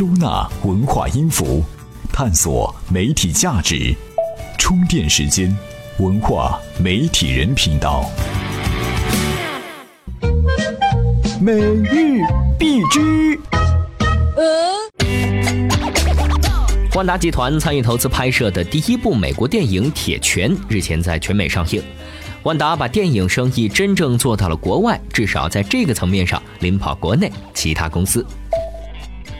收纳文化音符，探索媒体价值。充电时间，文化媒体人频道。每日必知。万达集团参与投资拍摄的第一部美国电影《铁拳》日前在全美上映。万达把电影生意真正做到了国外，至少在这个层面上领跑国内其他公司。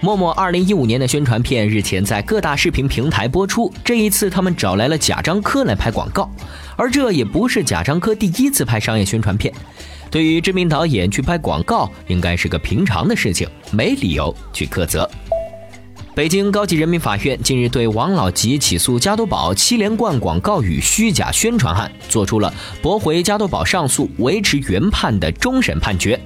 陌陌二零一五年的宣传片日前在各大视频平台播出，这一次他们找来了贾樟柯来拍广告，而这也不是贾樟柯第一次拍商业宣传片。对于知名导演去拍广告，应该是个平常的事情，没理由去苛责。北京高级人民法院近日对王老吉起诉加多宝七连冠广告语虚假宣传案作出了驳回加多宝上诉、维持原判的终审判决，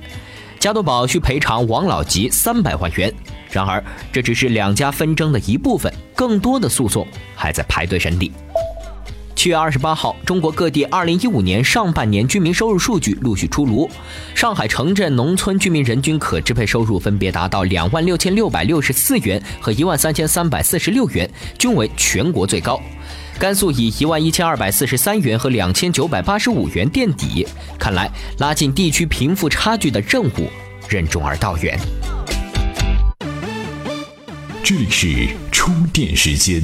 加多宝需赔偿王老吉三百万元。然而，这只是两家纷争的一部分，更多的诉讼还在排队审理。七月二十八号，中国各地二零一五年上半年居民收入数据陆续出炉。上海城镇、农村居民人均可支配收入分别达到两万六千六百六十四元和一万三千三百四十六元，均为全国最高。甘肃以一万一千二百四十三元和两千九百八十五元垫底。看来，拉近地区贫富差距的任务任重而道远。这里是充电时间，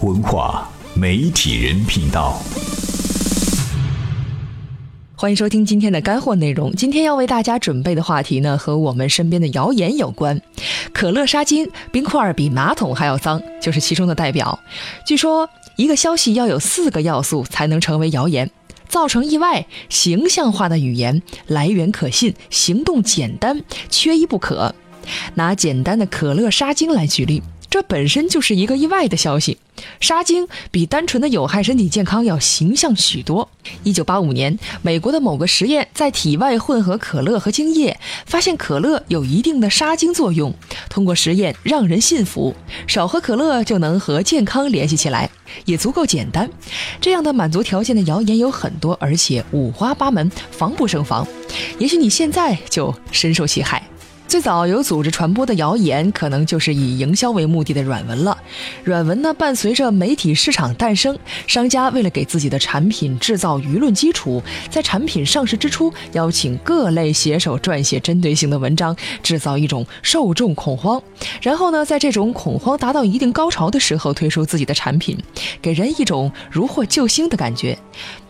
文化。媒体人频道，欢迎收听今天的干货内容。今天要为大家准备的话题呢，和我们身边的谣言有关。可乐杀精，冰块比马桶还要脏，就是其中的代表。据说，一个消息要有四个要素才能成为谣言：造成意外、形象化的语言、来源可信、行动简单，缺一不可。拿简单的可乐杀精来举例。这本身就是一个意外的消息，杀精比单纯的有害身体健康要形象许多。一九八五年，美国的某个实验在体外混合可乐和精液，发现可乐有一定的杀精作用。通过实验，让人信服，少喝可乐就能和健康联系起来，也足够简单。这样的满足条件的谣言有很多，而且五花八门，防不胜防。也许你现在就深受其害。最早有组织传播的谣言，可能就是以营销为目的的软文了。软文呢，伴随着媒体市场诞生，商家为了给自己的产品制造舆论基础，在产品上市之初，邀请各类写手撰写针对性的文章，制造一种受众恐慌。然后呢，在这种恐慌达到一定高潮的时候，推出自己的产品，给人一种如获救星的感觉。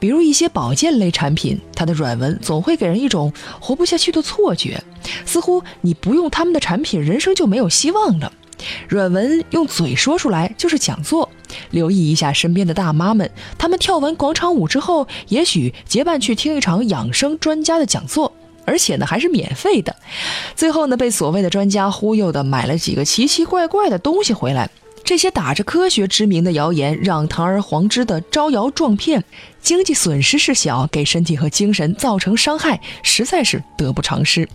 比如一些保健类产品，它的软文总会给人一种活不下去的错觉。似乎你不用他们的产品，人生就没有希望了。软文用嘴说出来就是讲座，留意一下身边的大妈们，她们跳完广场舞之后，也许结伴去听一场养生专家的讲座，而且呢还是免费的。最后呢，被所谓的专家忽悠的买了几个奇奇怪怪的东西回来。这些打着科学之名的谣言，让堂而皇之的招摇撞骗，经济损失是小，给身体和精神造成伤害，实在是得不偿失。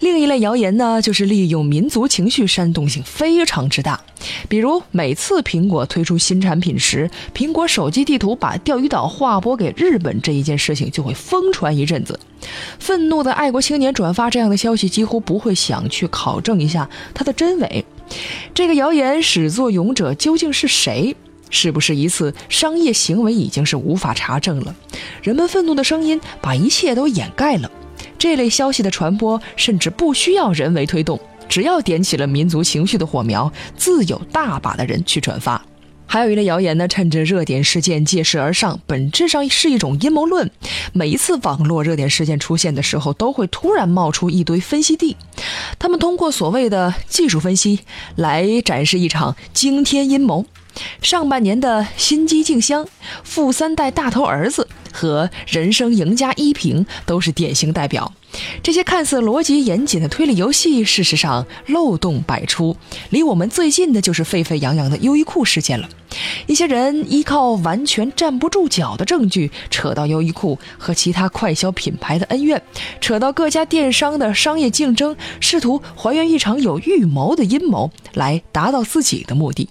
另一类谣言呢，就是利用民族情绪，煽动性非常之大。比如，每次苹果推出新产品时，苹果手机地图把钓鱼岛划拨给日本这一件事情就会疯传一阵子。愤怒的爱国青年转发这样的消息，几乎不会想去考证一下它的真伪。这个谣言始作俑者究竟是谁？是不是一次商业行为已经是无法查证了？人们愤怒的声音把一切都掩盖了。这类消息的传播甚至不需要人为推动，只要点起了民族情绪的火苗，自有大把的人去转发。还有一类谣言呢，趁着热点事件借势而上，本质上是一种阴谋论。每一次网络热点事件出现的时候，都会突然冒出一堆分析帝，他们通过所谓的技术分析来展示一场惊天阴谋。上半年的新机静香、富三代大头儿子和人生赢家一平都是典型代表。这些看似逻辑严谨的推理游戏，事实上漏洞百出。离我们最近的就是沸沸扬扬的优衣库事件了。一些人依靠完全站不住脚的证据，扯到优衣库和其他快消品牌的恩怨，扯到各家电商的商业竞争，试图还原一场有预谋的阴谋，来达到自己的目的。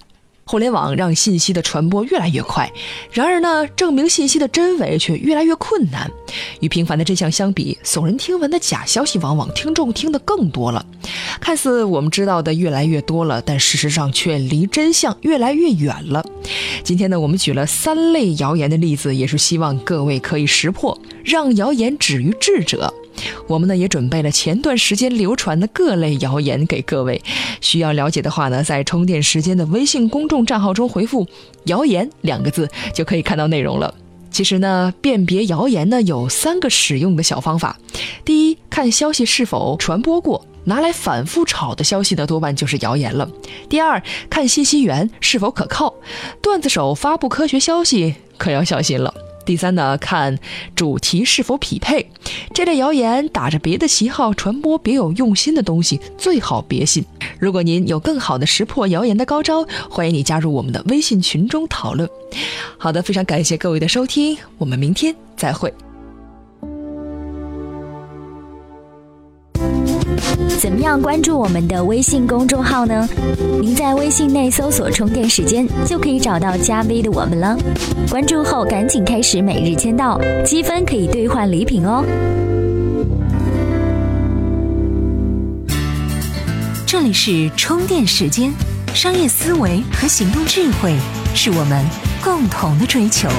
互联网让信息的传播越来越快，然而呢，证明信息的真伪却越来越困难。与平凡的真相相比，耸人听闻的假消息往往听众听得更多了。看似我们知道的越来越多了，但事实上却离真相越来越远了。今天呢，我们举了三类谣言的例子，也是希望各位可以识破，让谣言止于智者。我们呢也准备了前段时间流传的各类谣言给各位，需要了解的话呢，在充电时间的微信公众账号中回复“谣言”两个字就可以看到内容了。其实呢，辨别谣言呢有三个使用的小方法：第一，看消息是否传播过，拿来反复炒的消息呢多半就是谣言了；第二，看信息源是否可靠，段子手发布科学消息可要小心了。第三呢，看主题是否匹配。这类谣言打着别的旗号传播别有用心的东西，最好别信。如果您有更好的识破谣言的高招，欢迎你加入我们的微信群中讨论。好的，非常感谢各位的收听，我们明天再会。怎么样关注我们的微信公众号呢？您在微信内搜索“充电时间”就可以找到加 V 的我们了。关注后赶紧开始每日签到，积分可以兑换礼品哦。这里是充电时间，商业思维和行动智慧是我们共同的追求。